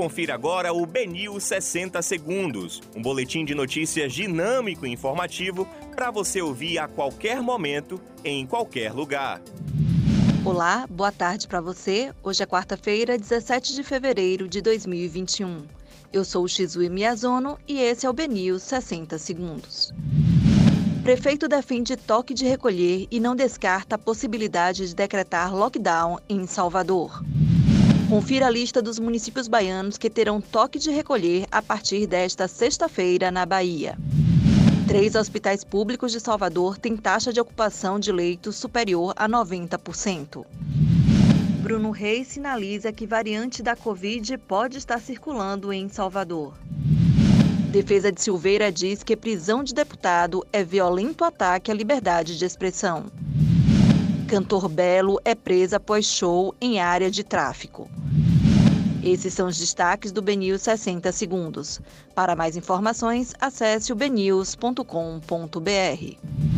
Confira agora o Benil 60 Segundos, um boletim de notícias dinâmico e informativo para você ouvir a qualquer momento, em qualquer lugar. Olá, boa tarde para você. Hoje é quarta-feira, 17 de fevereiro de 2021. Eu sou o Shizue Miyazono e esse é o Benil 60 Segundos. Prefeito defende toque de recolher e não descarta a possibilidade de decretar lockdown em Salvador. Confira a lista dos municípios baianos que terão toque de recolher a partir desta sexta-feira na Bahia. Três hospitais públicos de Salvador têm taxa de ocupação de leitos superior a 90%. Bruno Reis sinaliza que variante da Covid pode estar circulando em Salvador. Defesa de Silveira diz que prisão de deputado é violento ataque à liberdade de expressão. Cantor Belo é preso após show em área de tráfico. Esses são os destaques do BNews 60 Segundos. Para mais informações, acesse o bnews.com.br.